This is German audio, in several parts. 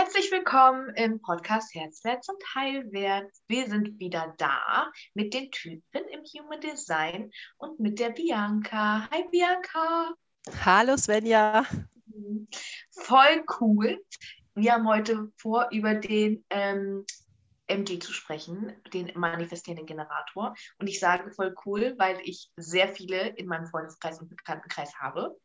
Herzlich willkommen im Podcast Herzwärts und Heilwärts. Wir sind wieder da mit den Typen im Human Design und mit der Bianca. Hi Bianca. Hallo Svenja. Voll cool. Wir haben heute vor, über den ähm, MG zu sprechen, den manifestierenden Generator. Und ich sage voll cool, weil ich sehr viele in meinem Freundeskreis und Bekanntenkreis habe.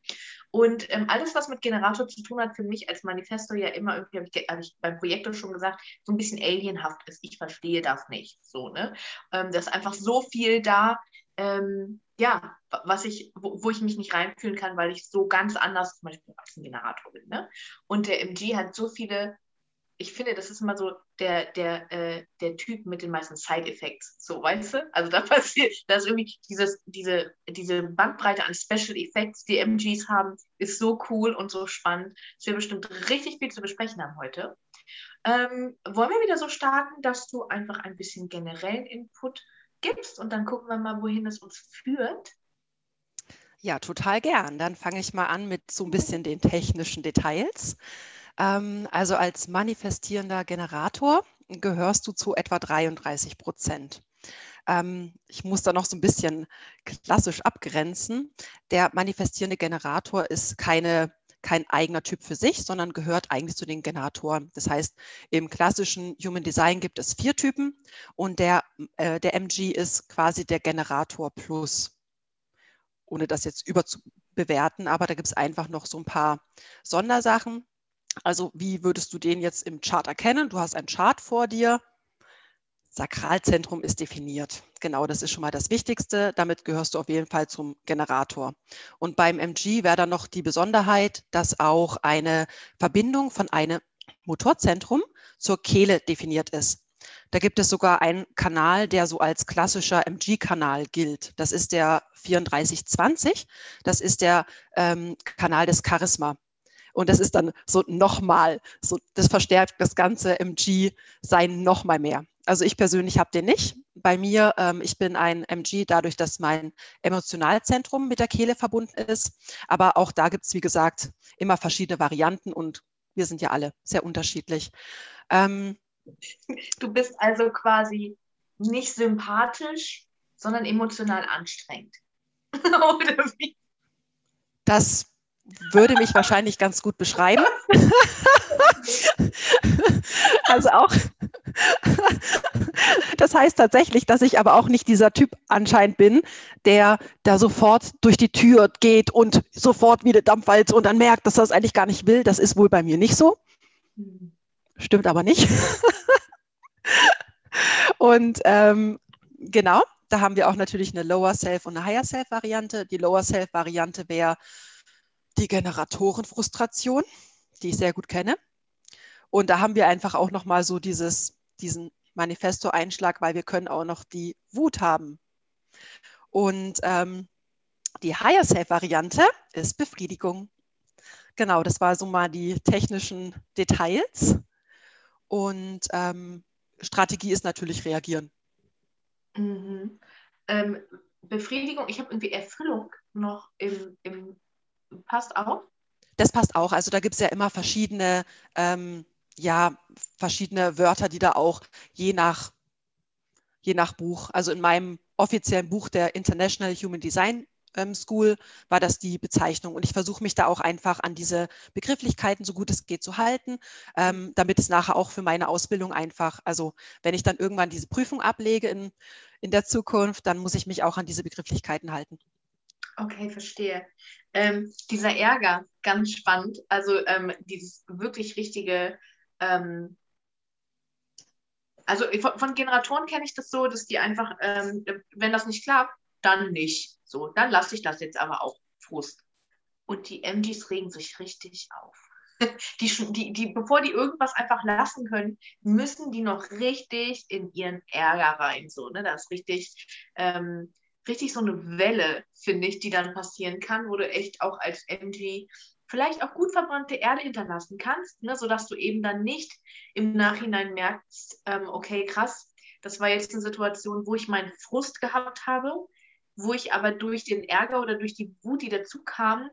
Und ähm, alles, was mit Generator zu tun hat, für mich als Manifestor ja immer irgendwie, habe ich, hab ich beim Projektor schon gesagt, so ein bisschen alienhaft ist. Ich verstehe das nicht. So, ne? Ähm, da ist einfach so viel da, ähm, ja, was ich, wo, wo, ich mich nicht reinfühlen kann, weil ich so ganz anders zum Beispiel als ein Generator bin. Ne? Und der MG hat so viele ich finde, das ist immer so der, der, äh, der Typ mit den meisten Side-Effects. So, weißt du? Also da passiert, da ist irgendwie dieses, diese, diese Bandbreite an Special Effects, die MGs haben, ist so cool und so spannend, dass wir bestimmt richtig viel zu besprechen haben heute. Ähm, wollen wir wieder so starten, dass du einfach ein bisschen generellen Input gibst und dann gucken wir mal, wohin es uns führt? Ja, total gern. Dann fange ich mal an mit so ein bisschen den technischen Details. Ähm, also als manifestierender Generator gehörst du zu etwa 33 Prozent. Ähm, ich muss da noch so ein bisschen klassisch abgrenzen. Der manifestierende Generator ist keine kein eigener Typ für sich, sondern gehört eigentlich zu den Generatoren. Das heißt, im klassischen Human Design gibt es vier Typen und der, äh, der MG ist quasi der Generator Plus. Ohne das jetzt überzubewerten, aber da gibt es einfach noch so ein paar Sondersachen. Also wie würdest du den jetzt im Chart erkennen? Du hast einen Chart vor dir. Sakralzentrum ist definiert. Genau, das ist schon mal das Wichtigste. Damit gehörst du auf jeden Fall zum Generator. Und beim MG wäre dann noch die Besonderheit, dass auch eine Verbindung von einem Motorzentrum zur Kehle definiert ist. Da gibt es sogar einen Kanal, der so als klassischer MG-Kanal gilt. Das ist der 3420. Das ist der ähm, Kanal des Charisma. Und das ist dann so nochmal, so, das verstärkt das ganze MG-Sein nochmal mehr. Also ich persönlich habe den nicht. Bei mir, ähm, ich bin ein MG dadurch, dass mein Emotionalzentrum mit der Kehle verbunden ist. Aber auch da gibt es, wie gesagt, immer verschiedene Varianten und wir sind ja alle sehr unterschiedlich. Ähm, du bist also quasi nicht sympathisch, sondern emotional anstrengend. Oder wie? Das würde mich wahrscheinlich ganz gut beschreiben. also auch, das heißt tatsächlich, dass ich aber auch nicht dieser Typ anscheinend bin, der da sofort durch die Tür geht und sofort wieder Dampfwalz und dann merkt, dass er das eigentlich gar nicht will. Das ist wohl bei mir nicht so. Stimmt aber nicht. und ähm, genau, da haben wir auch natürlich eine Lower Self und eine Higher Self Variante. Die Lower Self Variante wäre die Generatorenfrustration, die ich sehr gut kenne. Und da haben wir einfach auch nochmal so dieses, diesen Manifesto-Einschlag, weil wir können auch noch die Wut haben. Und ähm, die Higher Self-Variante ist Befriedigung. Genau, das war so mal die technischen Details. Und ähm, Strategie ist natürlich reagieren. Mhm. Ähm, Befriedigung, ich habe irgendwie Erfüllung noch im, im passt auch? Das passt auch. Also da gibt es ja immer verschiedene, ähm, ja, verschiedene Wörter, die da auch je nach, je nach Buch, also in meinem offiziellen Buch der International Human Design ähm, School war das die Bezeichnung. Und ich versuche mich da auch einfach an diese Begrifflichkeiten so gut es geht zu halten, ähm, damit es nachher auch für meine Ausbildung einfach, also wenn ich dann irgendwann diese Prüfung ablege in, in der Zukunft, dann muss ich mich auch an diese Begrifflichkeiten halten. Okay, verstehe. Ähm, dieser Ärger, ganz spannend. Also ähm, dieses wirklich richtige, ähm, also von, von Generatoren kenne ich das so, dass die einfach, ähm, wenn das nicht klappt, dann nicht. So, dann lasse ich das jetzt aber auch Frust. Und die MGs regen sich richtig auf. Die, die, die, bevor die irgendwas einfach lassen können, müssen die noch richtig in ihren Ärger rein. So, ne? Das ist richtig, ähm, richtig so eine Welle, finde ich, die dann passieren kann, wo du echt auch als MG vielleicht auch gut verbrannte Erde hinterlassen kannst, ne, sodass du eben dann nicht im Nachhinein merkst, ähm, okay, krass, das war jetzt eine Situation, wo ich meinen Frust gehabt habe, wo ich aber durch den Ärger oder durch die Wut, die dazu kam,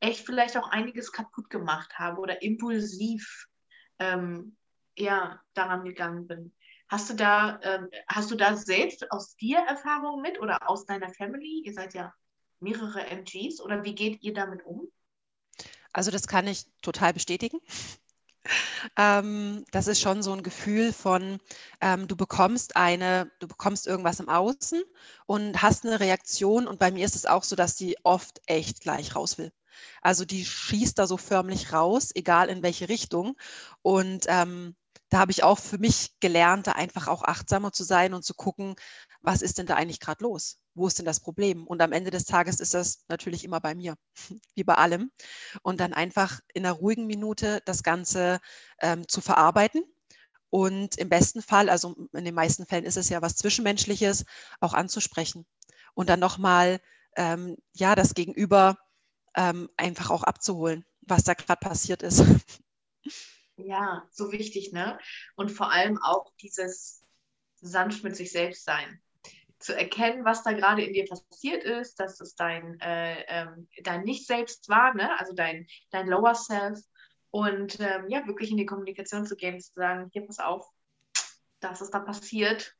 echt vielleicht auch einiges kaputt gemacht habe oder impulsiv ähm, ja, daran gegangen bin. Hast du da, ähm, hast du da selbst aus dir Erfahrungen mit oder aus deiner Family? Ihr seid ja mehrere MGs oder wie geht ihr damit um? Also das kann ich total bestätigen. Ähm, das ist schon so ein Gefühl von, ähm, du bekommst eine, du bekommst irgendwas im Außen und hast eine Reaktion. Und bei mir ist es auch so, dass die oft echt gleich raus will. Also die schießt da so förmlich raus, egal in welche Richtung. Und ähm, da habe ich auch für mich gelernt, da einfach auch achtsamer zu sein und zu gucken, was ist denn da eigentlich gerade los? Wo ist denn das Problem? Und am Ende des Tages ist das natürlich immer bei mir, wie bei allem. Und dann einfach in einer ruhigen Minute das Ganze ähm, zu verarbeiten und im besten Fall, also in den meisten Fällen ist es ja was Zwischenmenschliches, auch anzusprechen und dann nochmal ähm, ja, das Gegenüber ähm, einfach auch abzuholen, was da gerade passiert ist. Ja, so wichtig, ne? Und vor allem auch dieses sanft mit sich selbst sein. Zu erkennen, was da gerade in dir passiert ist, dass es dein, äh, ähm, dein Nicht-Selbst war, ne? also dein, dein Lower Self. Und ähm, ja, wirklich in die Kommunikation zu gehen, zu sagen, hier, pass auf, das ist da passiert.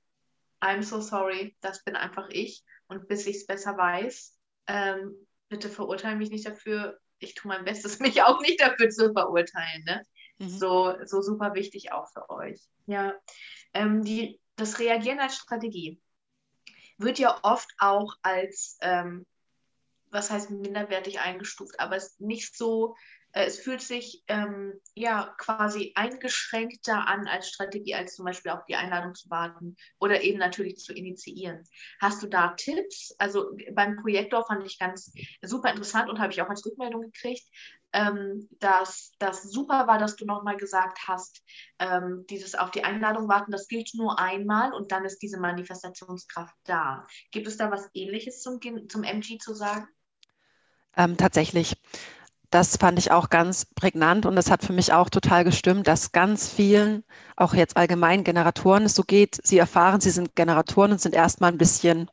I'm so sorry, das bin einfach ich. Und bis ich es besser weiß, ähm, bitte verurteile mich nicht dafür. Ich tue mein Bestes, mich auch nicht dafür zu verurteilen. Ne? Mhm. So, so super wichtig auch für euch. Ja. Ähm, die, das Reagieren als Strategie wird ja oft auch als, ähm, was heißt minderwertig eingestuft, aber es nicht so äh, es fühlt sich ähm, ja quasi eingeschränkter an als Strategie, als zum Beispiel auf die Einladung zu warten oder eben natürlich zu initiieren. Hast du da Tipps? Also beim Projektor fand ich ganz super interessant und habe ich auch als Rückmeldung gekriegt, ähm, dass das super war, dass du nochmal gesagt hast, ähm, dieses auf die Einladung warten, das gilt nur einmal und dann ist diese Manifestationskraft da. Gibt es da was Ähnliches zum, zum MG zu sagen? Ähm, tatsächlich das fand ich auch ganz prägnant und das hat für mich auch total gestimmt, dass ganz vielen, auch jetzt allgemein Generatoren es so geht, sie erfahren, sie sind Generatoren und sind erstmal ein bisschen,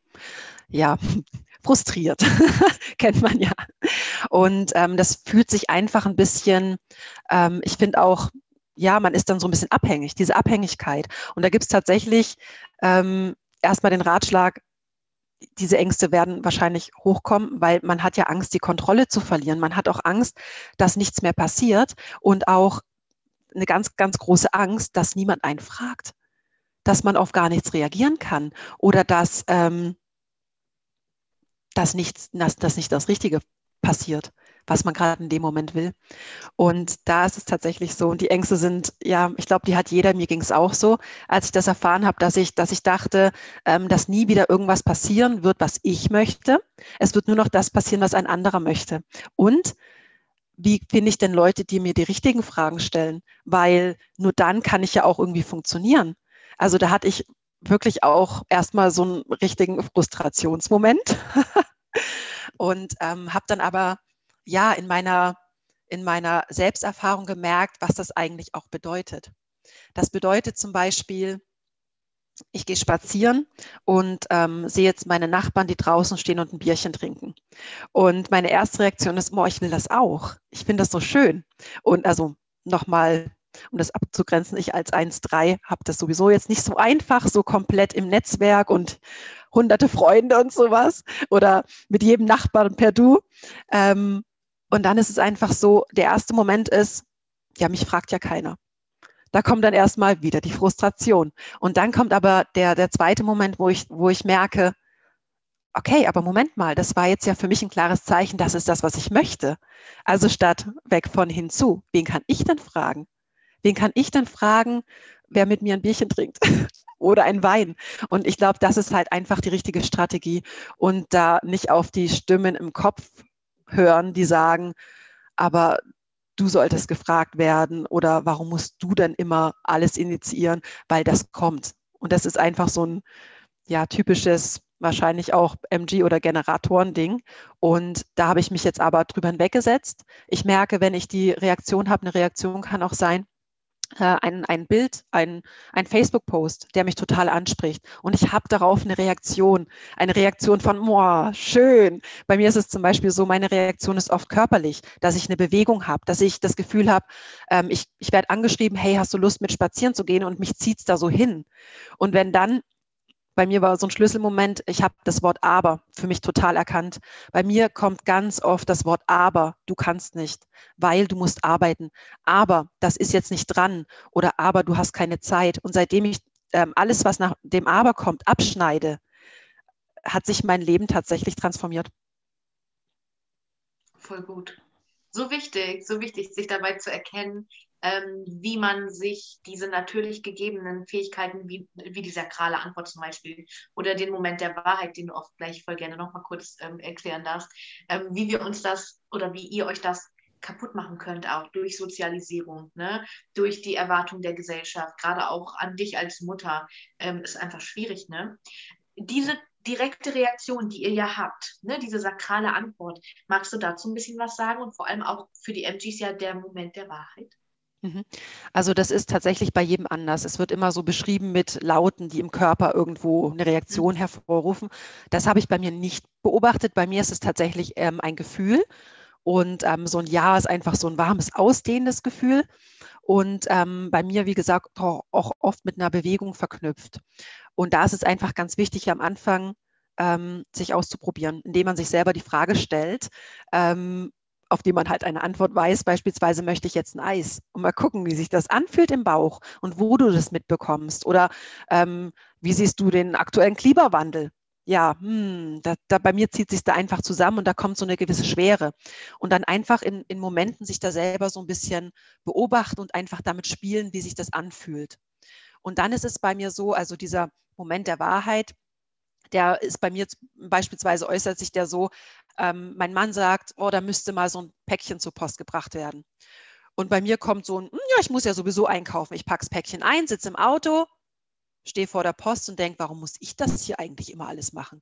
ja, frustriert. Kennt man ja. Und ähm, das fühlt sich einfach ein bisschen, ähm, ich finde auch, ja, man ist dann so ein bisschen abhängig, diese Abhängigkeit. Und da gibt es tatsächlich ähm, erstmal den Ratschlag, diese Ängste werden wahrscheinlich hochkommen, weil man hat ja Angst, die Kontrolle zu verlieren. Man hat auch Angst, dass nichts mehr passiert und auch eine ganz, ganz große Angst, dass niemand einen fragt, dass man auf gar nichts reagieren kann oder dass, ähm, dass, nichts, dass, dass nicht das Richtige passiert was man gerade in dem Moment will. Und da ist es tatsächlich so. Und die Ängste sind, ja, ich glaube, die hat jeder. Mir ging es auch so, als ich das erfahren habe, dass ich, dass ich dachte, ähm, dass nie wieder irgendwas passieren wird, was ich möchte. Es wird nur noch das passieren, was ein anderer möchte. Und wie finde ich denn Leute, die mir die richtigen Fragen stellen? Weil nur dann kann ich ja auch irgendwie funktionieren. Also da hatte ich wirklich auch erstmal so einen richtigen Frustrationsmoment und ähm, habe dann aber ja in meiner, in meiner Selbsterfahrung gemerkt, was das eigentlich auch bedeutet. Das bedeutet zum Beispiel, ich gehe spazieren und ähm, sehe jetzt meine Nachbarn, die draußen stehen und ein Bierchen trinken. Und meine erste Reaktion ist, oh, ich will das auch. Ich finde das so schön. Und also nochmal, um das abzugrenzen, ich als 1.3 habe das sowieso jetzt nicht so einfach, so komplett im Netzwerk und hunderte Freunde und sowas oder mit jedem Nachbarn per Du. Ähm, und dann ist es einfach so, der erste Moment ist, ja, mich fragt ja keiner. Da kommt dann erstmal wieder die Frustration. Und dann kommt aber der, der zweite Moment, wo ich, wo ich merke, okay, aber Moment mal, das war jetzt ja für mich ein klares Zeichen, das ist das, was ich möchte. Also statt weg von hinzu, wen kann ich denn fragen? Wen kann ich denn fragen, wer mit mir ein Bierchen trinkt oder ein Wein? Und ich glaube, das ist halt einfach die richtige Strategie und da nicht auf die Stimmen im Kopf hören, die sagen, aber du solltest gefragt werden oder warum musst du denn immer alles initiieren, weil das kommt. Und das ist einfach so ein ja, typisches, wahrscheinlich auch MG- oder Generatoren-Ding. Und da habe ich mich jetzt aber drüber hinweggesetzt. Ich merke, wenn ich die Reaktion habe, eine Reaktion kann auch sein, ein, ein Bild, ein, ein Facebook-Post, der mich total anspricht. Und ich habe darauf eine Reaktion. Eine Reaktion von, boah, schön. Bei mir ist es zum Beispiel so, meine Reaktion ist oft körperlich, dass ich eine Bewegung habe, dass ich das Gefühl habe, ähm, ich, ich werde angeschrieben, hey, hast du Lust mit spazieren zu gehen? Und mich zieht es da so hin. Und wenn dann bei mir war so ein Schlüsselmoment, ich habe das Wort aber für mich total erkannt. Bei mir kommt ganz oft das Wort aber, du kannst nicht, weil du musst arbeiten. Aber das ist jetzt nicht dran oder aber du hast keine Zeit. Und seitdem ich ähm, alles, was nach dem aber kommt, abschneide, hat sich mein Leben tatsächlich transformiert. Voll gut. So wichtig, so wichtig, sich dabei zu erkennen, ähm, wie man sich diese natürlich gegebenen Fähigkeiten, wie, wie die sakrale Antwort zum Beispiel, oder den Moment der Wahrheit, den du auch gleich voll gerne nochmal kurz ähm, erklären darfst, ähm, wie wir uns das oder wie ihr euch das kaputt machen könnt, auch durch Sozialisierung, ne? durch die Erwartung der Gesellschaft, gerade auch an dich als Mutter, ähm, ist einfach schwierig. Ne? Diese direkte Reaktion, die ihr ja habt, ne, diese sakrale Antwort, magst du dazu ein bisschen was sagen und vor allem auch für die MGs ja der Moment der Wahrheit? Mhm. Also das ist tatsächlich bei jedem anders. Es wird immer so beschrieben mit Lauten, die im Körper irgendwo eine Reaktion mhm. hervorrufen. Das habe ich bei mir nicht beobachtet. Bei mir ist es tatsächlich ähm, ein Gefühl. Und ähm, so ein Ja ist einfach so ein warmes, ausdehnendes Gefühl. Und ähm, bei mir, wie gesagt, auch, auch, oft mit einer Bewegung verknüpft. Und da ist es einfach ganz wichtig am Anfang, ähm, sich auszuprobieren, indem man sich selber die Frage stellt, ähm, auf die man halt eine Antwort weiß. Beispielsweise möchte ich jetzt ein Eis und mal gucken, wie sich das anfühlt im Bauch und wo du das mitbekommst. Oder ähm, wie siehst du den aktuellen Klimawandel? Ja, hm, da, da, bei mir zieht sich da einfach zusammen und da kommt so eine gewisse Schwere. Und dann einfach in, in Momenten sich da selber so ein bisschen beobachten und einfach damit spielen, wie sich das anfühlt. Und dann ist es bei mir so, also dieser Moment der Wahrheit, der ist bei mir beispielsweise äußert sich der so, ähm, mein Mann sagt, oh, da müsste mal so ein Päckchen zur Post gebracht werden. Und bei mir kommt so ein, hm, ja, ich muss ja sowieso einkaufen. Ich packe das Päckchen ein, sitze im Auto, stehe vor der Post und denke, warum muss ich das hier eigentlich immer alles machen?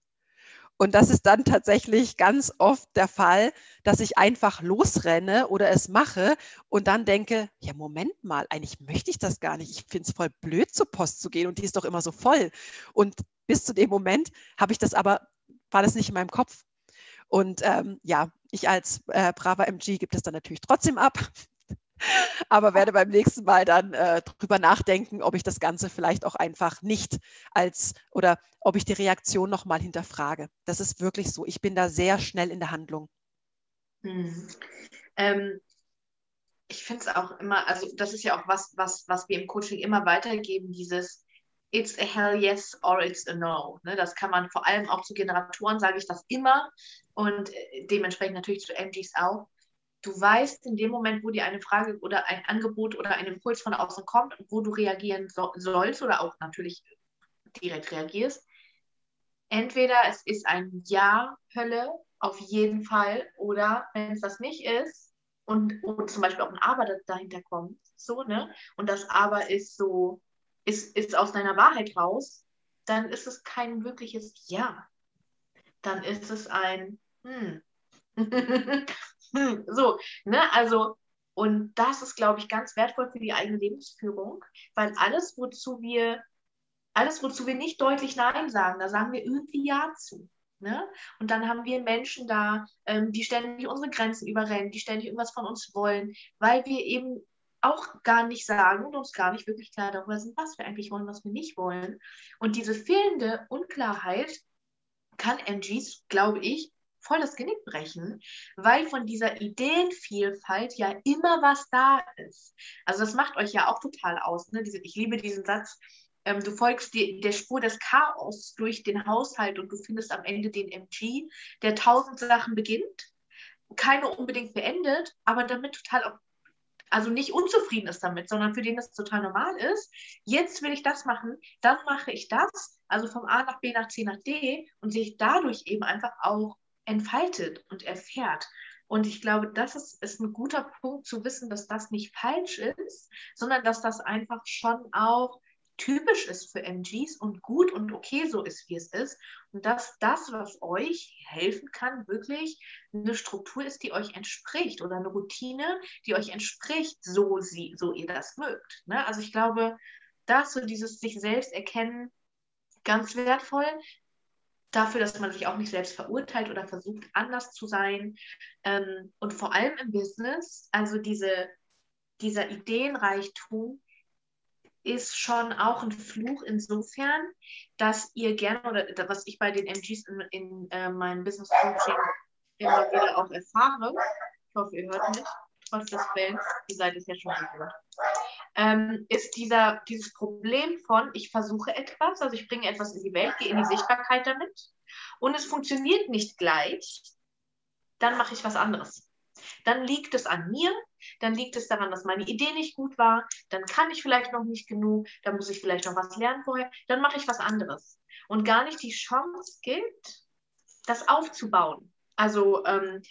Und das ist dann tatsächlich ganz oft der Fall, dass ich einfach losrenne oder es mache und dann denke, ja, Moment mal, eigentlich möchte ich das gar nicht. Ich finde es voll blöd, zur Post zu gehen und die ist doch immer so voll. Und bis zu dem Moment habe ich das aber, war das nicht in meinem Kopf. Und ähm, ja, ich als äh, braver MG gibt es dann natürlich trotzdem ab, aber werde beim nächsten Mal dann äh, drüber nachdenken, ob ich das Ganze vielleicht auch einfach nicht als oder ob ich die Reaktion nochmal hinterfrage. Das ist wirklich so. Ich bin da sehr schnell in der Handlung. Hm. Ähm, ich finde es auch immer, also das ist ja auch was, was, was wir im Coaching immer weitergeben, dieses it's a hell yes or it's a no. Ne? Das kann man vor allem auch zu Generatoren, sage ich das immer und äh, dementsprechend natürlich zu MGs auch. Du weißt in dem Moment, wo dir eine Frage oder ein Angebot oder ein Impuls von außen kommt, wo du reagieren so, sollst oder auch natürlich direkt reagierst. Entweder es ist ein Ja, Hölle, auf jeden Fall, oder wenn es das nicht ist und, und zum Beispiel auch ein Aber dahinter kommt, so, ne? Und das Aber ist so, ist, ist aus deiner Wahrheit raus, dann ist es kein wirkliches Ja. Dann ist es ein hm. so, ne, also, und das ist, glaube ich, ganz wertvoll für die eigene Lebensführung, weil alles, wozu wir, alles, wozu wir nicht deutlich Nein sagen, da sagen wir irgendwie Ja zu. Ne? Und dann haben wir Menschen da, ähm, die ständig unsere Grenzen überrennen, die ständig irgendwas von uns wollen, weil wir eben auch gar nicht sagen und uns gar nicht wirklich klar darüber sind, was wir eigentlich wollen, was wir nicht wollen. Und diese fehlende Unklarheit kann MGs, glaube ich, voll das Genick brechen, weil von dieser Ideenvielfalt ja immer was da ist. Also das macht euch ja auch total aus. Ne? Diese, ich liebe diesen Satz, ähm, du folgst die, der Spur des Chaos durch den Haushalt und du findest am Ende den MG, der tausend Sachen beginnt, keine unbedingt beendet, aber damit total auch also nicht unzufrieden ist damit, sondern für den das total normal ist. Jetzt will ich das machen, dann mache ich das, also vom A nach B nach C nach D und sich dadurch eben einfach auch entfaltet und erfährt. Und ich glaube, das ist, ist ein guter Punkt zu wissen, dass das nicht falsch ist, sondern dass das einfach schon auch typisch ist für MGs und gut und okay so ist, wie es ist. Und dass das, was euch helfen kann, wirklich eine Struktur ist, die euch entspricht oder eine Routine, die euch entspricht, so, sie, so ihr das mögt. Ne? Also ich glaube, das so dieses sich selbst erkennen, ganz wertvoll. Dafür, dass man sich auch nicht selbst verurteilt oder versucht, anders zu sein. Ähm, und vor allem im Business, also diese, dieser Ideenreichtum, ist schon auch ein Fluch insofern, dass ihr gerne, oder was ich bei den MGs in, in äh, meinem Business Coaching immer wieder auch erfahre, ich hoffe, ihr hört mich, trotz des Fans, ihr seid es ja schon gehört, ähm, ist dieser, dieses Problem von, ich versuche etwas, also ich bringe etwas in die Welt, gehe in die Sichtbarkeit damit und es funktioniert nicht gleich, dann mache ich was anderes. Dann liegt es an mir, dann liegt es daran, dass meine Idee nicht gut war, dann kann ich vielleicht noch nicht genug, dann muss ich vielleicht noch was lernen vorher, dann mache ich was anderes. Und gar nicht die Chance gibt, das aufzubauen. Also ähm,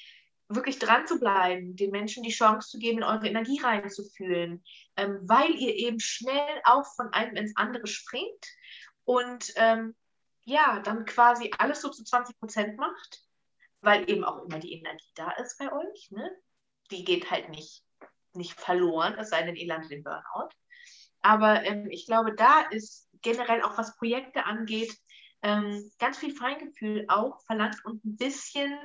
wirklich dran zu bleiben, den Menschen die Chance zu geben, in eure Energie reinzufühlen, ähm, weil ihr eben schnell auch von einem ins andere springt und ähm, ja, dann quasi alles so zu 20 Prozent macht weil eben auch immer die Energie da ist bei euch. Ne? Die geht halt nicht, nicht verloren, es sei denn, ihr landet im Burnout. Aber ähm, ich glaube, da ist generell auch was Projekte angeht, ähm, ganz viel Feingefühl auch verlangt und ein bisschen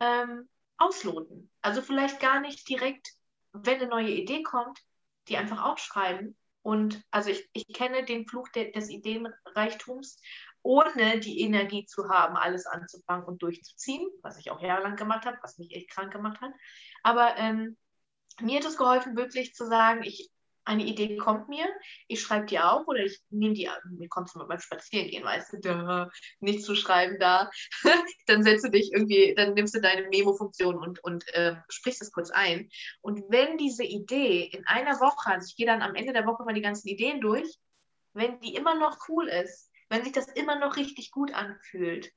ähm, ausloten. Also vielleicht gar nicht direkt, wenn eine neue Idee kommt, die einfach aufschreiben. Und also ich, ich kenne den Fluch de, des Ideenreichtums ohne die Energie zu haben, alles anzufangen und durchzuziehen, was ich auch jahrelang gemacht habe, was mich echt krank gemacht hat. Aber ähm, mir hat es geholfen, wirklich zu sagen, ich, eine Idee kommt mir, ich schreibe die auf oder ich nehme die, mir kommt es mit beim Spazierengehen, weißt du, da, nichts zu schreiben da, dann setzt du dich irgendwie, dann nimmst du deine Memo-Funktion und, und äh, sprichst es kurz ein. Und wenn diese Idee in einer Woche, also ich gehe dann am Ende der Woche mal die ganzen Ideen durch, wenn die immer noch cool ist, wenn sich das immer noch richtig gut anfühlt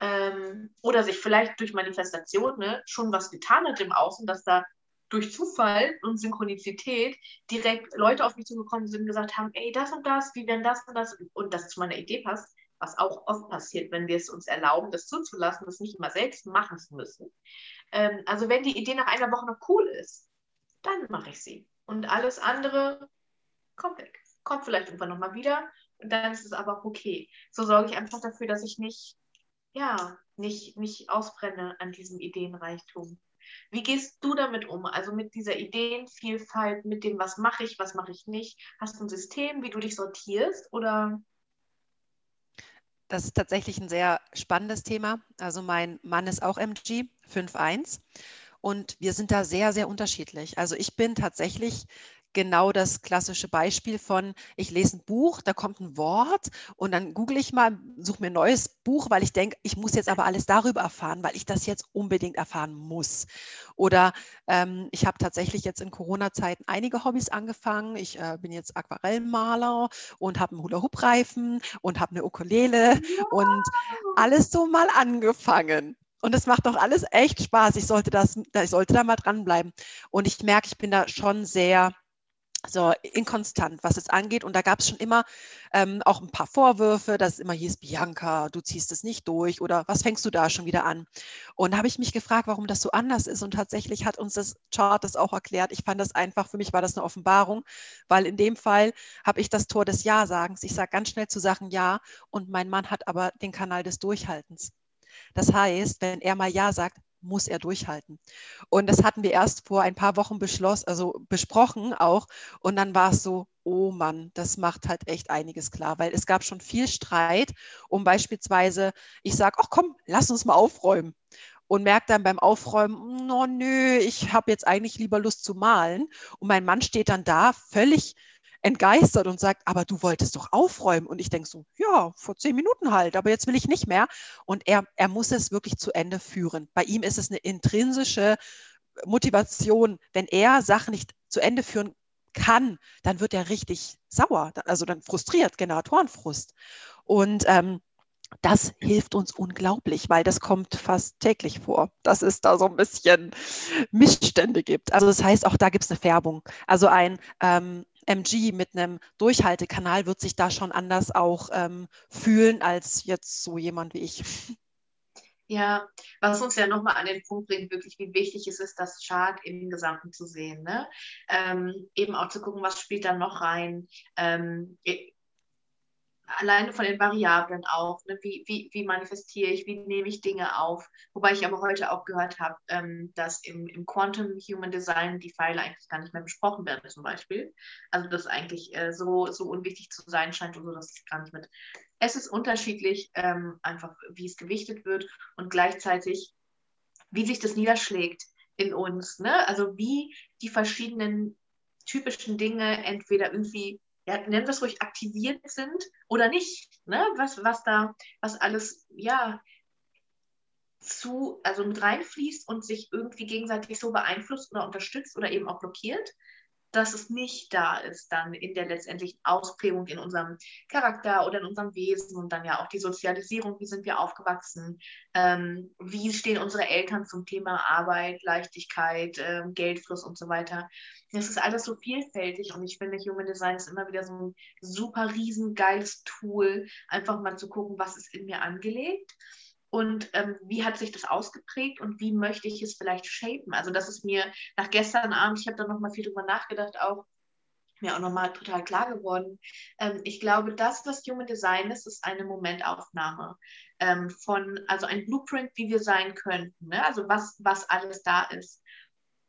ähm, oder sich vielleicht durch Manifestation ne, schon was getan hat im Außen, dass da durch Zufall und Synchronizität direkt Leute auf mich zugekommen sind und gesagt haben, ey, das und das, wie wenn das und das und das zu meiner Idee passt, was auch oft passiert, wenn wir es uns erlauben, das zuzulassen, das nicht immer selbst machen zu müssen. Ähm, also wenn die Idee nach einer Woche noch cool ist, dann mache ich sie. Und alles andere kommt weg. Kommt vielleicht irgendwann nochmal wieder und dann ist es aber auch okay. So sorge ich einfach dafür, dass ich nicht, ja, nicht, nicht ausbrenne an diesem Ideenreichtum. Wie gehst du damit um? Also mit dieser Ideenvielfalt, mit dem, was mache ich, was mache ich nicht? Hast du ein System, wie du dich sortierst oder? Das ist tatsächlich ein sehr spannendes Thema. Also mein Mann ist auch MG 5.1 und wir sind da sehr, sehr unterschiedlich. Also ich bin tatsächlich genau das klassische Beispiel von, ich lese ein Buch, da kommt ein Wort und dann google ich mal, suche mir ein neues Buch, weil ich denke, ich muss jetzt aber alles darüber erfahren, weil ich das jetzt unbedingt erfahren muss. Oder ähm, ich habe tatsächlich jetzt in Corona-Zeiten einige Hobbys angefangen. Ich äh, bin jetzt Aquarellmaler und habe einen Hula-Hoop-Reifen und habe eine Ukulele wow. und alles so mal angefangen. Und es macht doch alles echt Spaß. Ich sollte das, ich sollte da mal dranbleiben. Und ich merke, ich bin da schon sehr so inkonstant, was es angeht. Und da gab es schon immer ähm, auch ein paar Vorwürfe, dass immer hieß, Bianca, du ziehst es nicht durch oder was fängst du da schon wieder an? Und da habe ich mich gefragt, warum das so anders ist. Und tatsächlich hat uns das Chart das auch erklärt. Ich fand das einfach, für mich war das eine Offenbarung, weil in dem Fall habe ich das Tor des Ja-Sagens. Ich sage ganz schnell zu Sachen Ja und mein Mann hat aber den Kanal des Durchhaltens. Das heißt, wenn er mal Ja sagt, muss er durchhalten. Und das hatten wir erst vor ein paar Wochen beschlossen, also besprochen auch. Und dann war es so, oh Mann, das macht halt echt einiges klar, weil es gab schon viel Streit um beispielsweise, ich sage, ach komm, lass uns mal aufräumen. Und merkt dann beim Aufräumen, no, nö, ich habe jetzt eigentlich lieber Lust zu malen. Und mein Mann steht dann da völlig entgeistert und sagt, aber du wolltest doch aufräumen. Und ich denke so, ja, vor zehn Minuten halt, aber jetzt will ich nicht mehr. Und er, er muss es wirklich zu Ende führen. Bei ihm ist es eine intrinsische Motivation. Wenn er Sachen nicht zu Ende führen kann, dann wird er richtig sauer, also dann frustriert, Generatorenfrust. Und ähm, das hilft uns unglaublich, weil das kommt fast täglich vor, dass es da so ein bisschen Missstände gibt. Also das heißt, auch da gibt es eine Färbung. Also ein ähm, MG mit einem Durchhaltekanal wird sich da schon anders auch ähm, fühlen als jetzt so jemand wie ich. Ja, was uns ja nochmal an den Punkt bringt, wirklich, wie wichtig es ist, das Chart im Gesamten zu sehen. Ne? Ähm, eben auch zu gucken, was spielt da noch rein. Ähm, alleine von den Variablen auch, ne? wie, wie, wie manifestiere ich, wie nehme ich Dinge auf. Wobei ich aber heute auch gehört habe, ähm, dass im, im Quantum Human Design die Pfeile eigentlich gar nicht mehr besprochen werden, zum Beispiel. Also das eigentlich äh, so, so unwichtig zu sein scheint und so, dass es gar nicht mit. Es ist unterschiedlich, ähm, einfach wie es gewichtet wird und gleichzeitig, wie sich das niederschlägt in uns. Ne? Also wie die verschiedenen typischen Dinge entweder irgendwie ja, nennen wir es ruhig, aktiviert sind oder nicht. Ne? Was, was da, was alles, ja, zu, also mit reinfließt und sich irgendwie gegenseitig so beeinflusst oder unterstützt oder eben auch blockiert dass es nicht da ist dann in der letztendlichen Ausprägung in unserem Charakter oder in unserem Wesen und dann ja auch die Sozialisierung, wie sind wir aufgewachsen, ähm, wie stehen unsere Eltern zum Thema Arbeit, Leichtigkeit, ähm, Geldfluss und so weiter. Das ist alles so vielfältig und ich finde, Human Design ist immer wieder so ein super riesengeiles Tool, einfach mal zu gucken, was ist in mir angelegt und ähm, wie hat sich das ausgeprägt und wie möchte ich es vielleicht shapen. Also das ist mir nach gestern Abend, ich habe da nochmal viel drüber nachgedacht, auch mir auch nochmal total klar geworden. Ähm, ich glaube, das, was Human Design ist, ist eine Momentaufnahme ähm, von, also ein Blueprint, wie wir sein könnten. Ne? Also was, was alles da ist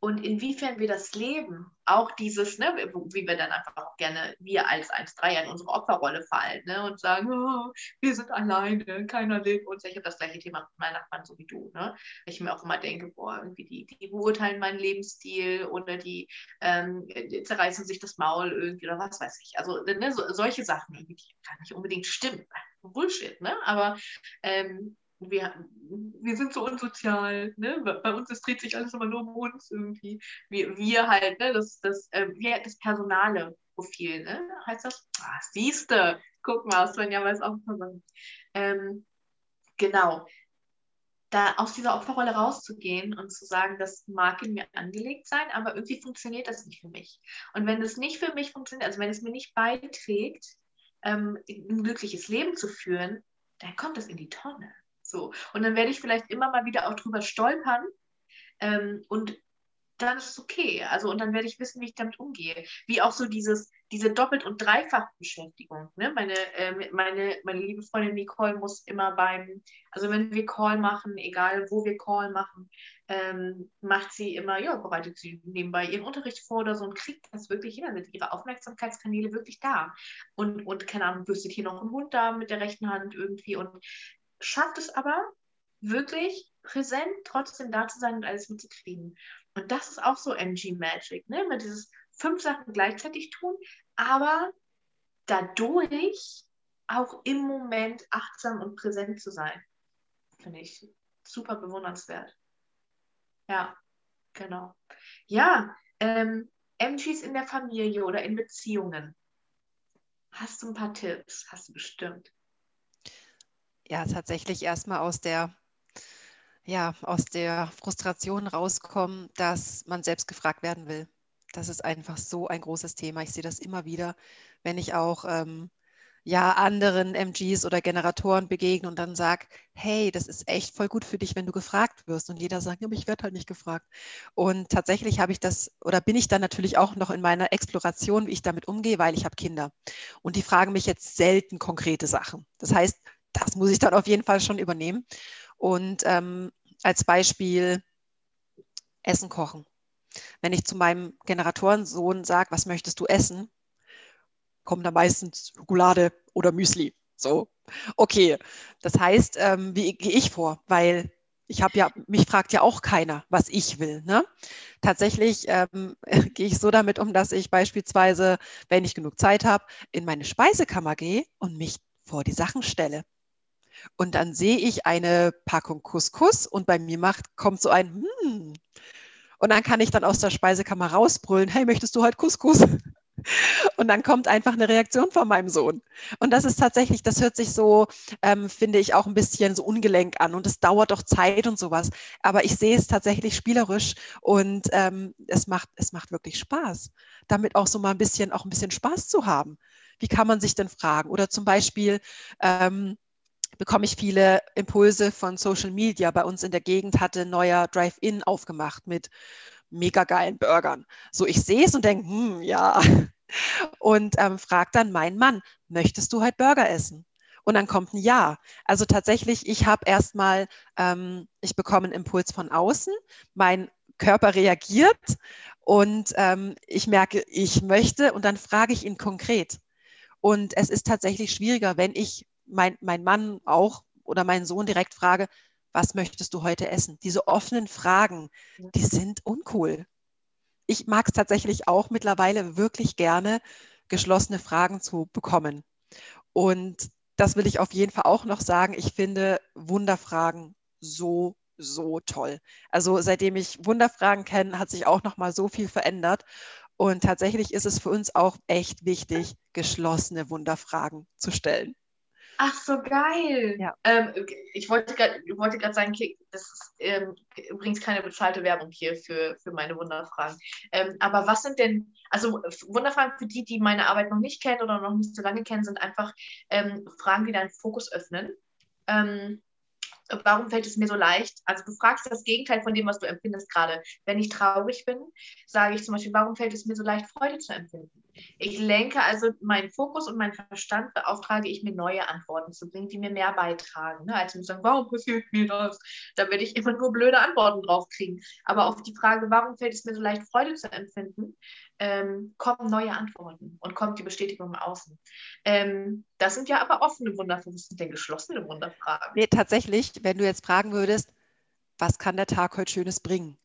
und inwiefern wir das leben, auch dieses, ne, wie wir dann einfach auch gerne, wir als 1-3 in unsere Opferrolle fallen ne, und sagen, oh, wir sind alleine, keiner lebt uns. Ich habe das gleiche Thema mit meinen Nachbarn, so wie du. Ne? Ich mir auch immer denke, boah, irgendwie die, die beurteilen meinen Lebensstil oder die, ähm, die zerreißen sich das Maul irgendwie oder was weiß ich. Also ne, so, solche Sachen, die gar nicht unbedingt stimmen. Bullshit, ne? Aber ähm, wir, wir sind so unsozial, ne? Bei uns es dreht sich alles immer nur um uns irgendwie. Wir, wir halt, ne? Das, das, äh, das personale Profil, ne? Heißt das? Ah, siehste, guck mal, Svenja weiß auch was. Ähm, genau. Da aus dieser Opferrolle rauszugehen und zu sagen, das mag in mir angelegt sein, aber irgendwie funktioniert das nicht für mich. Und wenn es nicht für mich funktioniert, also wenn es mir nicht beiträgt, ähm, ein glückliches Leben zu führen, dann kommt das in die Tonne. So. Und dann werde ich vielleicht immer mal wieder auch drüber stolpern. Ähm, und dann ist es okay. Also, und dann werde ich wissen, wie ich damit umgehe. Wie auch so dieses, diese Doppelt- und Dreifachbeschäftigung. Ne? Meine, äh, meine, meine liebe Freundin Nicole muss immer beim, also wenn wir Call machen, egal wo wir Call machen, ähm, macht sie immer, ja, bereitet sie nebenbei ihren Unterricht vor oder so und kriegt das wirklich hin, sind ihre Aufmerksamkeitskanäle wirklich da. Und, und keine Ahnung, bürstet hier noch ein Hund da mit der rechten Hand irgendwie und schafft es aber wirklich präsent trotzdem da zu sein und alles mitzukriegen. Und das ist auch so MG Magic, ne? Mit dieses fünf Sachen gleichzeitig tun, aber dadurch auch im Moment achtsam und präsent zu sein. Finde ich super bewundernswert. Ja, genau. Ja, ähm, MGs in der Familie oder in Beziehungen. Hast du ein paar Tipps? Hast du bestimmt ja tatsächlich erstmal aus der, ja, aus der Frustration rauskommen, dass man selbst gefragt werden will. Das ist einfach so ein großes Thema. Ich sehe das immer wieder, wenn ich auch ähm, ja, anderen MGs oder Generatoren begegne und dann sage, hey, das ist echt voll gut für dich, wenn du gefragt wirst. Und jeder sagt, ja, aber ich werde halt nicht gefragt. Und tatsächlich habe ich das oder bin ich dann natürlich auch noch in meiner Exploration, wie ich damit umgehe, weil ich habe Kinder. Und die fragen mich jetzt selten konkrete Sachen. Das heißt, das muss ich dann auf jeden Fall schon übernehmen. Und ähm, als Beispiel Essen kochen. Wenn ich zu meinem Generatorensohn sage, was möchtest du essen, kommt da meistens Schokolade oder Müsli. So, okay. Das heißt, ähm, wie gehe ich vor? Weil ich habe ja, mich fragt ja auch keiner, was ich will. Ne? Tatsächlich ähm, gehe ich so damit um, dass ich beispielsweise, wenn ich genug Zeit habe, in meine Speisekammer gehe und mich vor die Sachen stelle. Und dann sehe ich eine Packung Couscous und bei mir macht, kommt so ein hm. Und dann kann ich dann aus der Speisekammer rausbrüllen, hey, möchtest du halt Couscous? Und dann kommt einfach eine Reaktion von meinem Sohn. Und das ist tatsächlich, das hört sich so, ähm, finde ich, auch ein bisschen so ungelenk an. Und es dauert doch Zeit und sowas. Aber ich sehe es tatsächlich spielerisch und ähm, es, macht, es macht wirklich Spaß, damit auch so mal ein bisschen, auch ein bisschen Spaß zu haben. Wie kann man sich denn fragen? Oder zum Beispiel, ähm, bekomme ich viele Impulse von Social Media. Bei uns in der Gegend hatte ein neuer Drive-In aufgemacht mit mega geilen Burgern. So, ich sehe es und denke, hm, ja. Und ähm, frage dann meinen Mann, möchtest du heute Burger essen? Und dann kommt ein Ja. Also tatsächlich, ich habe erstmal, ähm, ich bekomme einen Impuls von außen, mein Körper reagiert und ähm, ich merke, ich möchte und dann frage ich ihn konkret. Und es ist tatsächlich schwieriger, wenn ich mein, mein Mann auch oder meinen Sohn direkt frage, was möchtest du heute essen? Diese offenen Fragen, die sind uncool. Ich mag es tatsächlich auch mittlerweile wirklich gerne, geschlossene Fragen zu bekommen. Und das will ich auf jeden Fall auch noch sagen. Ich finde Wunderfragen so, so toll. Also seitdem ich Wunderfragen kenne, hat sich auch noch mal so viel verändert. Und tatsächlich ist es für uns auch echt wichtig, geschlossene Wunderfragen zu stellen. Ach so, geil. Ja. Ähm, ich wollte gerade sagen, das ist ähm, übrigens keine bezahlte Werbung hier für, für meine Wunderfragen. Ähm, aber was sind denn, also Wunderfragen für die, die meine Arbeit noch nicht kennen oder noch nicht so lange kennen, sind einfach ähm, Fragen, die deinen Fokus öffnen. Ähm, warum fällt es mir so leicht? Also du fragst das Gegenteil von dem, was du empfindest gerade. Wenn ich traurig bin, sage ich zum Beispiel, warum fällt es mir so leicht, Freude zu empfinden? Ich lenke also meinen Fokus und meinen Verstand beauftrage ich mir neue Antworten zu bringen, die mir mehr beitragen. Ne? Als zu sagen, warum passiert mir das? Da werde ich immer nur blöde Antworten drauf kriegen. Aber auf die Frage, warum fällt es mir so leicht, Freude zu empfinden, ähm, kommen neue Antworten und kommt die Bestätigung Außen. Ähm, das sind ja aber offene Wunderfragen, das sind denn geschlossene Wunderfragen. Nee, tatsächlich, wenn du jetzt fragen würdest, was kann der Tag heute Schönes bringen?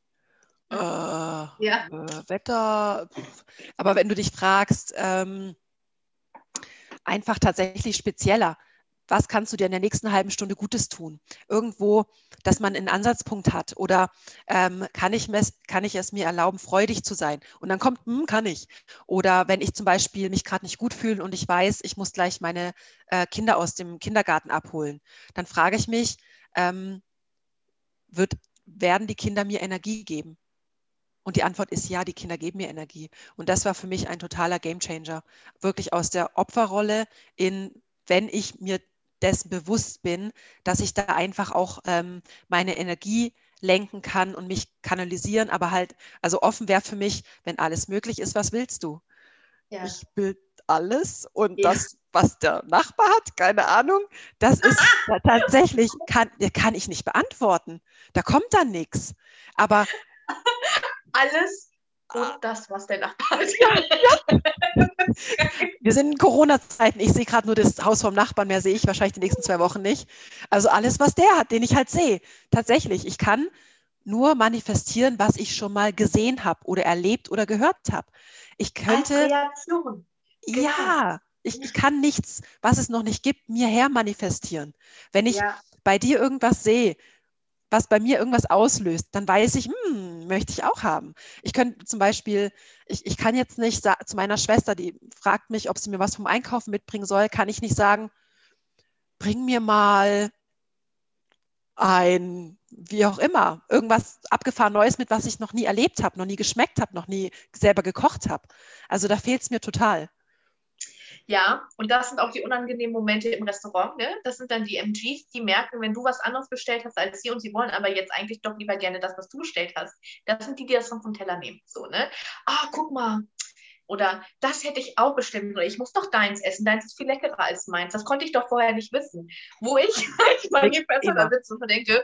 Äh, ja. Äh, Wetter. Aber wenn du dich fragst, ähm, einfach tatsächlich spezieller, was kannst du dir in der nächsten halben Stunde Gutes tun? Irgendwo, dass man einen Ansatzpunkt hat oder ähm, kann, ich kann ich es mir erlauben, freudig zu sein? Und dann kommt, hm, kann ich. Oder wenn ich zum Beispiel mich gerade nicht gut fühle und ich weiß, ich muss gleich meine äh, Kinder aus dem Kindergarten abholen, dann frage ich mich, ähm, wird, werden die Kinder mir Energie geben? Und die Antwort ist ja, die Kinder geben mir Energie. Und das war für mich ein totaler Gamechanger. Wirklich aus der Opferrolle in, wenn ich mir dessen bewusst bin, dass ich da einfach auch ähm, meine Energie lenken kann und mich kanalisieren, aber halt, also offen wäre für mich, wenn alles möglich ist, was willst du? Ja. Ich will alles und ja. das, was der Nachbar hat, keine Ahnung, das ist tatsächlich, kann, kann ich nicht beantworten. Da kommt dann nichts. Aber alles und ah. das, was der Nachbar hat. Ja, ja. Wir sind in Corona-Zeiten. Ich sehe gerade nur das Haus vom Nachbarn, mehr sehe ich wahrscheinlich die nächsten zwei Wochen nicht. Also alles, was der hat, den ich halt sehe. Tatsächlich, ich kann nur manifestieren, was ich schon mal gesehen habe oder erlebt oder gehört habe. Ich könnte. Als Reaktion. Genau. Ja, ich, ich, kann nichts, was es noch nicht gibt, mir her manifestieren. Wenn ich ja. bei dir irgendwas sehe, was bei mir irgendwas auslöst, dann weiß ich, hm, möchte ich auch haben. Ich könnte zum Beispiel, ich, ich kann jetzt nicht zu meiner Schwester, die fragt mich, ob sie mir was vom Einkaufen mitbringen soll, kann ich nicht sagen, bring mir mal ein, wie auch immer, irgendwas abgefahren Neues mit, was ich noch nie erlebt habe, noch nie geschmeckt habe, noch nie selber gekocht habe. Also da fehlt es mir total. Ja, und das sind auch die unangenehmen Momente im Restaurant. Ne? Das sind dann die MGs, die merken, wenn du was anderes bestellt hast als sie und sie wollen aber jetzt eigentlich doch lieber gerne das, was du bestellt hast. Das sind die, die das dann vom Teller nehmen. So, ne? Ah, guck mal. Oder das hätte ich auch bestimmt. Oder ich muss doch deins essen. Deins ist viel leckerer als meins. Das konnte ich doch vorher nicht wissen. Wo ich manchmal besser da sitze und denke,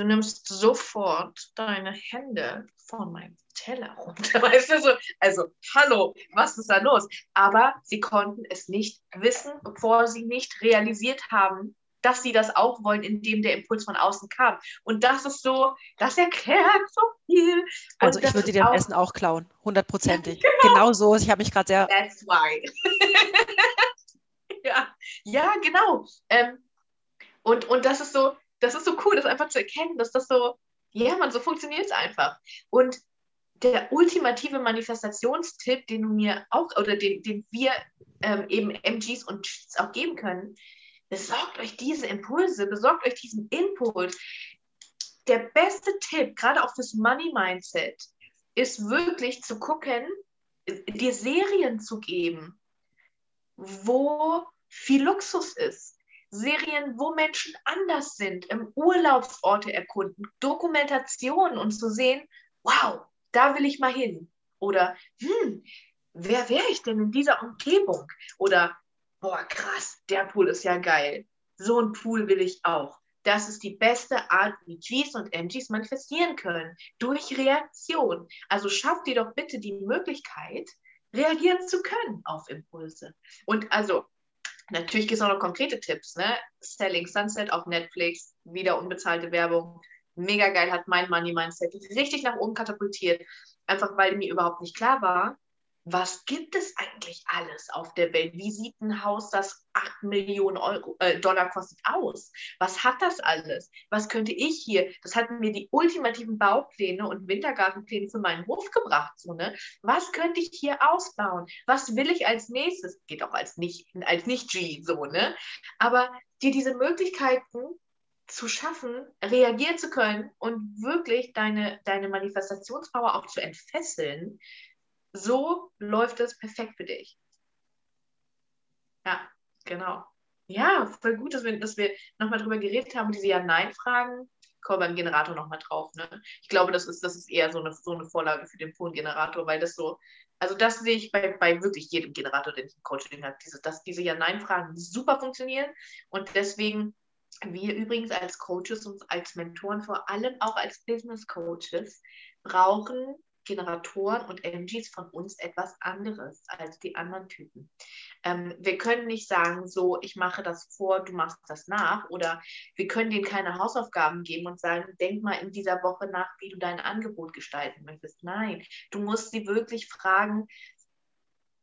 du nimmst sofort deine Hände von meinem Teller runter. Weißt du so? Also, hallo, was ist da los? Aber sie konnten es nicht wissen, bevor sie nicht realisiert haben, dass sie das auch wollen, indem der Impuls von außen kam. Und das ist so, das erklärt so viel. Und also ich würde dir das Essen auch klauen, hundertprozentig. Genau. genau. so, ich habe mich gerade sehr... That's why. ja, ja, genau. Ähm, und, und das ist so, das ist so cool, das einfach zu erkennen, dass das so, ja, man, so funktioniert es einfach. Und der ultimative Manifestationstipp, den du mir auch oder den, den wir ähm, eben MGs und Cheats auch geben können. Besorgt euch diese Impulse, besorgt euch diesen Input. Der beste Tipp, gerade auch fürs Money Mindset, ist wirklich zu gucken, dir Serien zu geben, wo viel Luxus ist. Serien, wo Menschen anders sind, im Urlaubsorte erkunden, Dokumentationen und zu sehen, wow, da will ich mal hin. Oder, hm, wer wäre ich denn in dieser Umgebung? Oder, boah, krass, der Pool ist ja geil. So ein Pool will ich auch. Das ist die beste Art, wie Gs und MGs manifestieren können. Durch Reaktion. Also schafft dir doch bitte die Möglichkeit, reagieren zu können auf Impulse. Und also, natürlich gibt es auch noch konkrete Tipps. Ne? Selling Sunset auf Netflix, wieder unbezahlte Werbung. Mega geil, hat mein Money Mindset richtig nach oben katapultiert. Einfach weil mir überhaupt nicht klar war, was gibt es eigentlich alles auf der Welt? Wie sieht ein Haus, das 8 Millionen Euro, äh, Dollar kostet, aus? Was hat das alles? Was könnte ich hier? Das hat mir die ultimativen Baupläne und Wintergartenpläne für meinen Hof gebracht. So, ne? Was könnte ich hier ausbauen? Was will ich als nächstes? Geht auch als nicht, als nicht G, so, ne? Aber dir diese Möglichkeiten zu schaffen, reagieren zu können und wirklich deine, deine Manifestationspower auch zu entfesseln, so läuft es perfekt für dich. Ja, genau. Ja, voll gut, dass wir, dass wir nochmal drüber geredet haben, diese Ja-Nein-Fragen. Kommen beim Generator nochmal drauf. Ne? Ich glaube, das ist, das ist eher so eine, so eine Vorlage für den Phone-Generator, weil das so, also das sehe ich bei, bei wirklich jedem Generator, den ich im Coaching habe, diese, dass diese Ja-Nein-Fragen super funktionieren und deswegen wir übrigens als Coaches und als Mentoren, vor allem auch als Business Coaches, brauchen Generatoren und MGs von uns etwas anderes als die anderen Typen. Ähm, wir können nicht sagen, so, ich mache das vor, du machst das nach. Oder wir können denen keine Hausaufgaben geben und sagen, denk mal in dieser Woche nach, wie du dein Angebot gestalten möchtest. Nein, du musst sie wirklich fragen,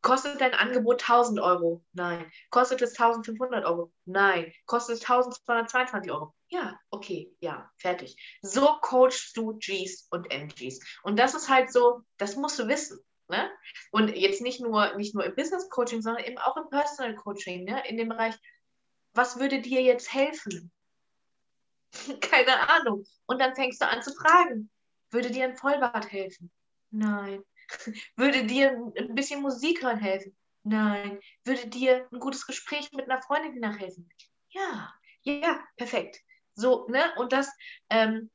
Kostet dein Angebot 1000 Euro? Nein. Kostet es 1500 Euro? Nein. Kostet es 1222 Euro? Ja, okay, ja, fertig. So coachst du Gs und MGs. Und das ist halt so, das musst du wissen. Ne? Und jetzt nicht nur, nicht nur im Business Coaching, sondern eben auch im Personal Coaching, ne? in dem Bereich, was würde dir jetzt helfen? Keine Ahnung. Und dann fängst du an zu fragen, würde dir ein Vollbart helfen? Nein. Würde dir ein bisschen Musik hören helfen? Nein. Würde dir ein gutes Gespräch mit einer Freundin nachhelfen? Ja, ja, perfekt. So, ne? Und das, ähm,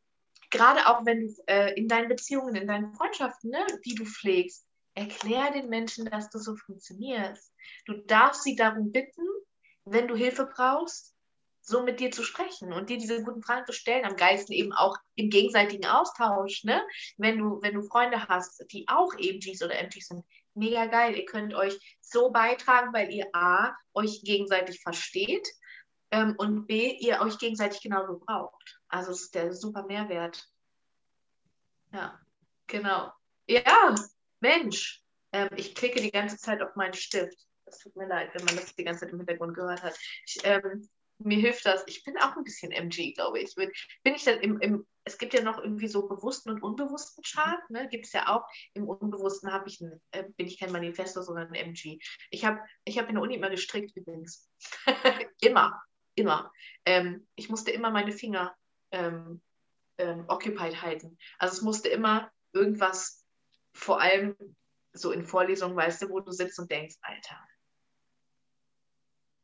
gerade auch wenn du äh, in deinen Beziehungen, in deinen Freundschaften, ne, die du pflegst, erklär den Menschen, dass du so funktionierst. Du darfst sie darum bitten, wenn du Hilfe brauchst, so mit dir zu sprechen und dir diese guten Fragen zu stellen, am geilsten eben auch im gegenseitigen Austausch, ne? Wenn du, wenn du Freunde hast, die auch eben Gs oder MGs sind, mega geil. Ihr könnt euch so beitragen, weil ihr A, euch gegenseitig versteht ähm, und B, ihr euch gegenseitig genauso braucht. Also es ist der super Mehrwert. Ja, genau. Ja, Mensch, ähm, ich klicke die ganze Zeit auf meinen Stift. Das tut mir leid, wenn man das die ganze Zeit im Hintergrund gehört hat. Ich, ähm, mir hilft das. Ich bin auch ein bisschen MG, glaube ich. Bin ich dann im, im, es gibt ja noch irgendwie so bewussten und unbewussten Chart, ne? Gibt es ja auch. Im Unbewussten habe ich ein, äh, bin ich kein Manifesto, sondern ein MG. Ich habe ich hab in der Uni immer gestrickt übrigens. immer, immer. Ähm, ich musste immer meine Finger ähm, ähm, occupied halten. Also es musste immer irgendwas, vor allem so in Vorlesungen, weißt du, wo du sitzt und denkst, Alter,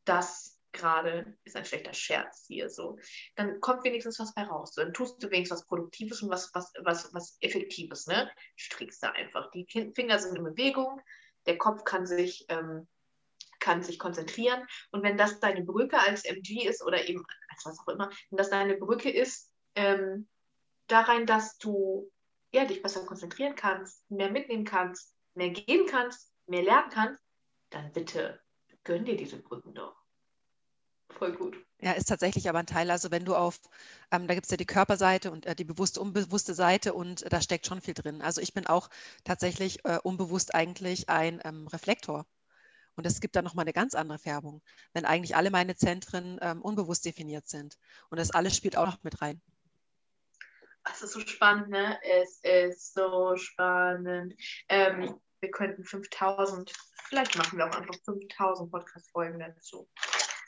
das gerade ist ein schlechter Scherz hier so, dann kommt wenigstens was bei raus. Dann tust du wenigstens was Produktives und was, was, was, was Effektives, ne? Strickst da einfach. Die Finger sind in Bewegung, der Kopf kann sich, ähm, kann sich konzentrieren. Und wenn das deine Brücke als MG ist oder eben als was auch immer, wenn das deine Brücke ist, ähm, da rein, dass du ja, dich besser konzentrieren kannst, mehr mitnehmen kannst, mehr gehen kannst, mehr lernen kannst, dann bitte gönn dir diese Brücken doch voll gut. Ja, ist tatsächlich aber ein Teil. Also wenn du auf, ähm, da gibt es ja die Körperseite und äh, die bewusste, unbewusste Seite und äh, da steckt schon viel drin. Also ich bin auch tatsächlich äh, unbewusst eigentlich ein ähm, Reflektor. Und es gibt dann nochmal eine ganz andere Färbung, wenn eigentlich alle meine Zentren ähm, unbewusst definiert sind. Und das alles spielt auch noch mit rein. Es ist so spannend, ne? Es ist so spannend. Ähm, wir könnten 5000, vielleicht machen wir auch einfach 5000 Podcast-Folgen dazu.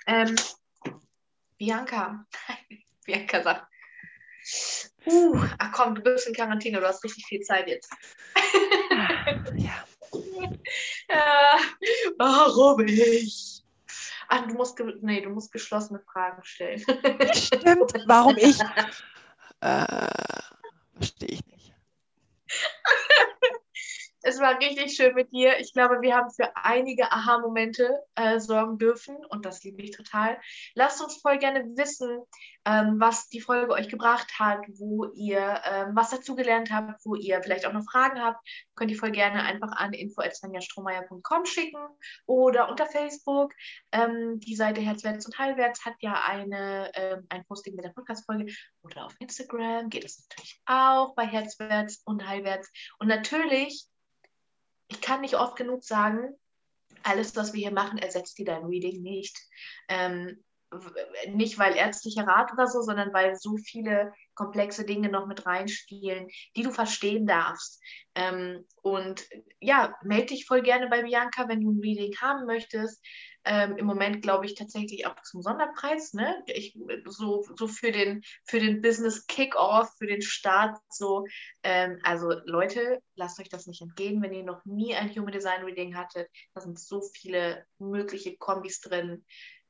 Ähm, Bianca, Bianca sagt, uh, ach komm, du bist in Quarantäne, du hast richtig viel Zeit jetzt. ja. äh, warum ich? Ach, du musst, nee, du musst geschlossene Fragen stellen. Stimmt, warum ich? Äh, verstehe. Es war richtig schön mit dir. Ich glaube, wir haben für einige Aha-Momente äh, sorgen dürfen und das liebe ich total. Lasst uns voll gerne wissen, ähm, was die Folge euch gebracht hat, wo ihr ähm, was dazugelernt habt, wo ihr vielleicht auch noch Fragen habt. Könnt ihr voll gerne einfach an info.svenjastrohmeier.com schicken oder unter Facebook. Ähm, die Seite Herzwärts und Heilwärts hat ja eine, ähm, ein Posting mit der Podcast-Folge oder auf Instagram geht es natürlich auch bei Herzwärts und Heilwärts. Und natürlich ich kann nicht oft genug sagen, alles, was wir hier machen, ersetzt dir dein Reading nicht. Ähm, nicht weil ärztlicher Rat oder so, sondern weil so viele komplexe Dinge noch mit reinspielen, die du verstehen darfst. Ähm, und ja, melde dich voll gerne bei Bianca, wenn du ein Reading haben möchtest. Ähm, Im Moment glaube ich tatsächlich auch zum Sonderpreis, ne? Ich, so, so für den, für den Business Kickoff, für den Start, so. Ähm, also Leute, lasst euch das nicht entgehen, wenn ihr noch nie ein Human Design Reading hattet. Da sind so viele mögliche Kombis drin.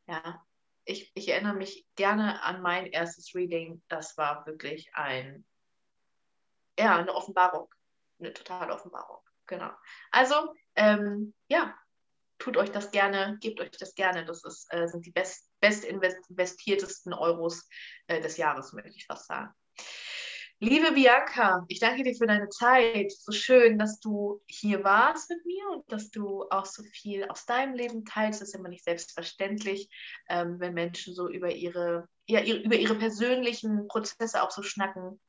Ja, ich, ich erinnere mich gerne an mein erstes Reading. Das war wirklich ein, ja, eine Offenbarung. Eine totale Offenbarung. Genau. Also, ähm, ja, tut euch das gerne, gebt euch das gerne. Das ist, äh, sind die best, best Euros äh, des Jahres, möchte ich fast sagen. Liebe Bianca, ich danke dir für deine Zeit. So schön, dass du hier warst mit mir und dass du auch so viel aus deinem Leben teilst. Das ist immer nicht selbstverständlich, ähm, wenn Menschen so über ihre, ja, über ihre persönlichen Prozesse auch so schnacken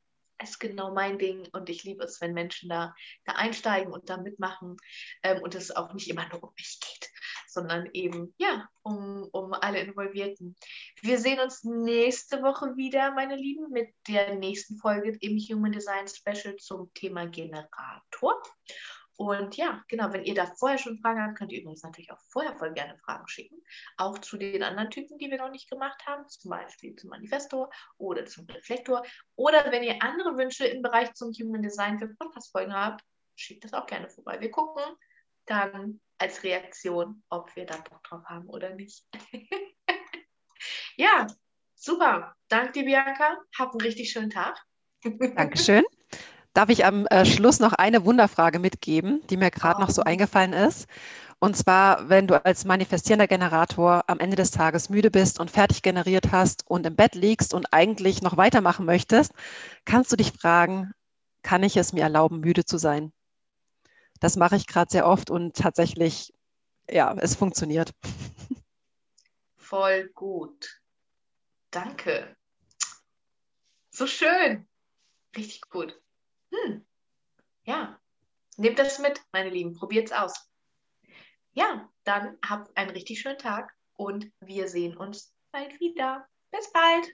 ist genau mein Ding und ich liebe es, wenn Menschen da, da einsteigen und da mitmachen ähm, und es auch nicht immer nur um mich geht, sondern eben ja um, um alle Involvierten. Wir sehen uns nächste Woche wieder, meine Lieben, mit der nächsten Folge im Human Design Special zum Thema Generator. Und ja, genau, wenn ihr da vorher schon Fragen habt, könnt ihr übrigens natürlich auch vorher voll gerne Fragen schicken. Auch zu den anderen Typen, die wir noch nicht gemacht haben, zum Beispiel zum Manifestor oder zum Reflektor. Oder wenn ihr andere Wünsche im Bereich zum Human Design für Podcast-Folgen habt, schickt das auch gerne vorbei. Wir gucken dann als Reaktion, ob wir da Bock drauf haben oder nicht. ja, super. Danke dir, Bianca. Hab einen richtig schönen Tag. Dankeschön. Darf ich am äh, Schluss noch eine Wunderfrage mitgeben, die mir gerade oh. noch so eingefallen ist? Und zwar, wenn du als manifestierender Generator am Ende des Tages müde bist und fertig generiert hast und im Bett liegst und eigentlich noch weitermachen möchtest, kannst du dich fragen, kann ich es mir erlauben, müde zu sein? Das mache ich gerade sehr oft und tatsächlich, ja, es funktioniert. Voll gut. Danke. So schön. Richtig gut. Hm. Ja, nehmt das mit, meine Lieben. Probiert es aus. Ja, dann habt einen richtig schönen Tag und wir sehen uns bald wieder. Bis bald.